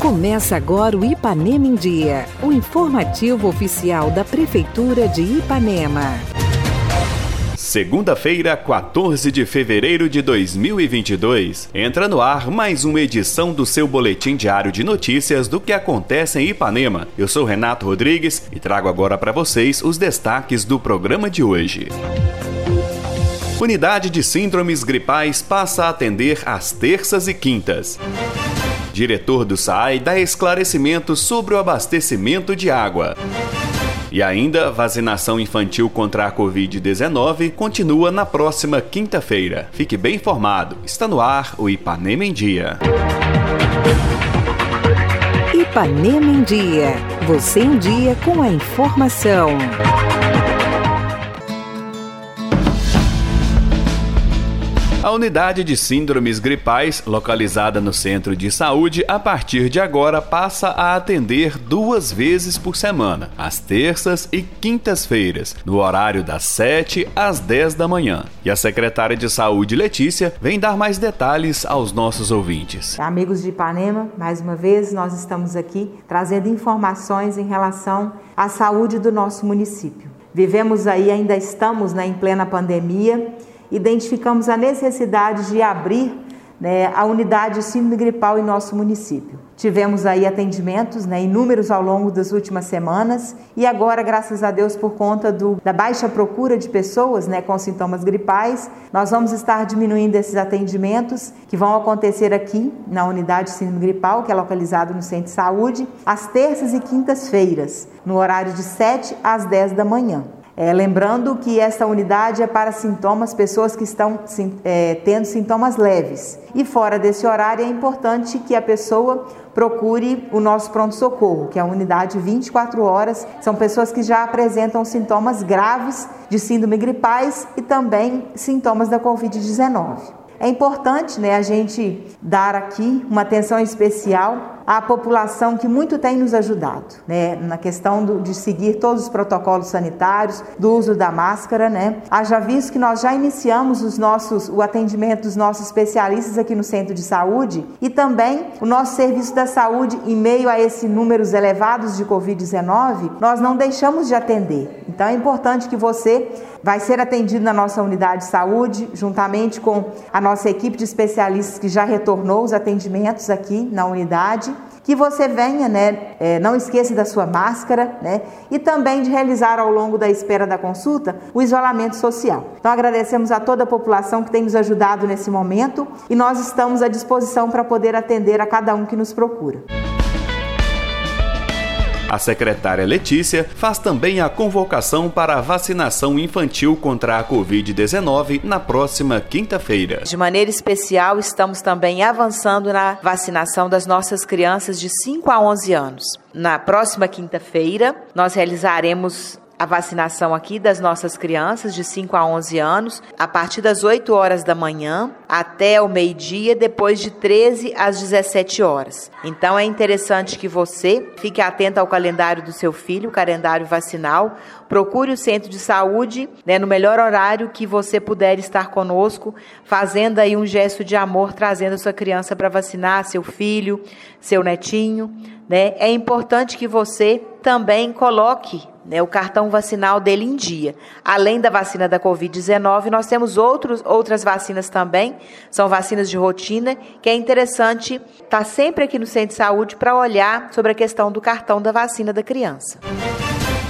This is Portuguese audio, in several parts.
Começa agora o Ipanema em Dia, o informativo oficial da Prefeitura de Ipanema. Segunda-feira, 14 de fevereiro de 2022. Entra no ar mais uma edição do seu boletim diário de notícias do que acontece em Ipanema. Eu sou Renato Rodrigues e trago agora para vocês os destaques do programa de hoje. Unidade de Síndromes Gripais passa a atender às terças e quintas. Diretor do SAI dá esclarecimentos sobre o abastecimento de água. E ainda, vacinação infantil contra a Covid-19 continua na próxima quinta-feira. Fique bem informado. Está no ar o Ipanema em Dia. Ipanema em Dia. Você em dia com a informação. A unidade de síndromes gripais, localizada no centro de saúde, a partir de agora passa a atender duas vezes por semana, às terças e quintas-feiras, no horário das 7 às 10 da manhã. E a secretária de Saúde, Letícia, vem dar mais detalhes aos nossos ouvintes. Amigos de Ipanema, mais uma vez nós estamos aqui trazendo informações em relação à saúde do nosso município. Vivemos aí, ainda estamos né, em plena pandemia identificamos a necessidade de abrir né, a unidade de síndrome gripal em nosso município. Tivemos aí atendimentos, né, inúmeros ao longo das últimas semanas e agora, graças a Deus, por conta do, da baixa procura de pessoas né, com sintomas gripais, nós vamos estar diminuindo esses atendimentos que vão acontecer aqui na unidade de síndrome gripal, que é localizado no Centro de Saúde, às terças e quintas-feiras, no horário de 7 às 10 da manhã. É, lembrando que esta unidade é para sintomas, pessoas que estão é, tendo sintomas leves. E fora desse horário é importante que a pessoa procure o nosso pronto-socorro, que é a unidade 24 horas. São pessoas que já apresentam sintomas graves de síndrome gripais e também sintomas da Covid-19. É importante né, a gente dar aqui uma atenção especial à população que muito tem nos ajudado, né, na questão do, de seguir todos os protocolos sanitários, do uso da máscara, né. Haja visto que nós já iniciamos os nossos, o atendimento dos nossos especialistas aqui no centro de saúde e também o nosso serviço da saúde em meio a esses números elevados de Covid-19, nós não deixamos de atender. Então é importante que você vai ser atendido na nossa unidade de saúde, juntamente com a nossa equipe de especialistas que já retornou os atendimentos aqui na unidade. Que você venha, né? É, não esqueça da sua máscara, né? E também de realizar ao longo da espera da consulta o isolamento social. Então agradecemos a toda a população que tem nos ajudado nesse momento e nós estamos à disposição para poder atender a cada um que nos procura. A secretária Letícia faz também a convocação para a vacinação infantil contra a Covid-19 na próxima quinta-feira. De maneira especial, estamos também avançando na vacinação das nossas crianças de 5 a 11 anos. Na próxima quinta-feira, nós realizaremos a vacinação aqui das nossas crianças de 5 a 11 anos, a partir das 8 horas da manhã até o meio-dia, depois de 13 às 17 horas. Então é interessante que você fique atento ao calendário do seu filho, o calendário vacinal, procure o centro de saúde né, no melhor horário que você puder estar conosco, fazendo aí um gesto de amor, trazendo a sua criança para vacinar, seu filho, seu netinho. Né? É importante que você também coloque né, o cartão vacinal dele em dia. Além da vacina da Covid-19, nós temos outros, outras vacinas também, são vacinas de rotina, que é interessante estar tá sempre aqui no centro de saúde para olhar sobre a questão do cartão da vacina da criança.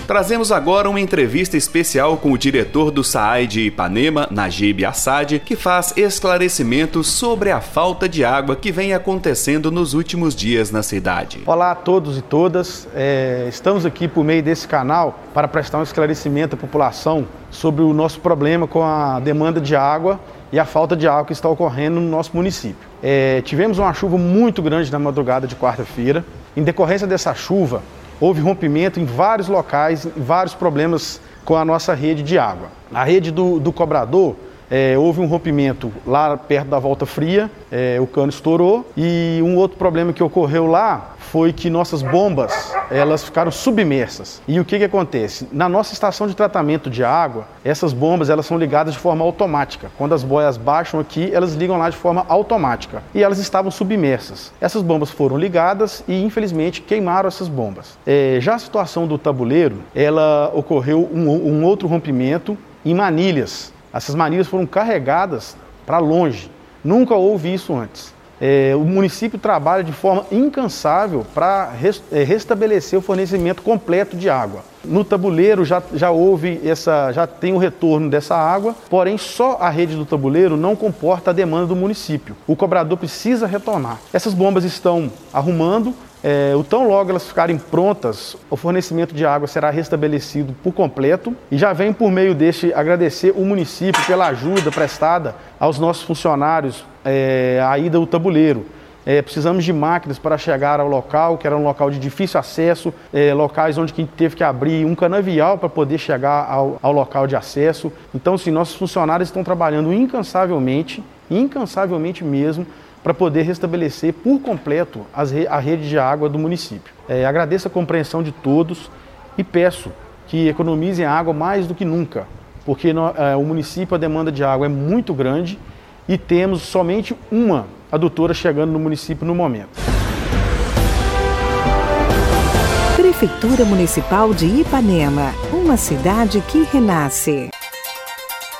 Trazemos agora uma entrevista especial com o diretor do SAAI de Ipanema, Najib Assad, que faz esclarecimentos sobre a falta de água que vem acontecendo nos últimos dias na cidade. Olá a todos e todas, é, estamos aqui por meio desse canal para prestar um esclarecimento à população sobre o nosso problema com a demanda de água e a falta de água que está ocorrendo no nosso município. É, tivemos uma chuva muito grande na madrugada de quarta-feira. Em decorrência dessa chuva, houve rompimento em vários locais, vários problemas com a nossa rede de água. A rede do, do cobrador é, houve um rompimento lá perto da volta fria, é, o cano estourou e um outro problema que ocorreu lá foi que nossas bombas elas ficaram submersas. E o que, que acontece? Na nossa estação de tratamento de água, essas bombas elas são ligadas de forma automática. Quando as boias baixam aqui, elas ligam lá de forma automática. E elas estavam submersas. Essas bombas foram ligadas e infelizmente queimaram essas bombas. É, já a situação do tabuleiro, ela ocorreu um, um outro rompimento em manilhas. Essas manilhas foram carregadas para longe. Nunca houve isso antes. É, o município trabalha de forma incansável para é, restabelecer o fornecimento completo de água. No tabuleiro já, já houve essa, já tem o retorno dessa água, porém só a rede do tabuleiro não comporta a demanda do município. O cobrador precisa retornar. Essas bombas estão arrumando, é, o tão logo elas ficarem prontas, o fornecimento de água será restabelecido por completo e já vem por meio deste agradecer o município pela ajuda prestada aos nossos funcionários é, a ida do tabuleiro. É, precisamos de máquinas para chegar ao local, que era um local de difícil acesso, é, locais onde teve que abrir um canavial para poder chegar ao, ao local de acesso. Então, sim, nossos funcionários estão trabalhando incansavelmente, incansavelmente mesmo, para poder restabelecer por completo a rede de água do município. É, agradeço a compreensão de todos e peço que economizem água mais do que nunca, porque no, é, o município, a demanda de água é muito grande e temos somente uma adutora chegando no município no momento. Prefeitura Municipal de Ipanema, uma cidade que renasce.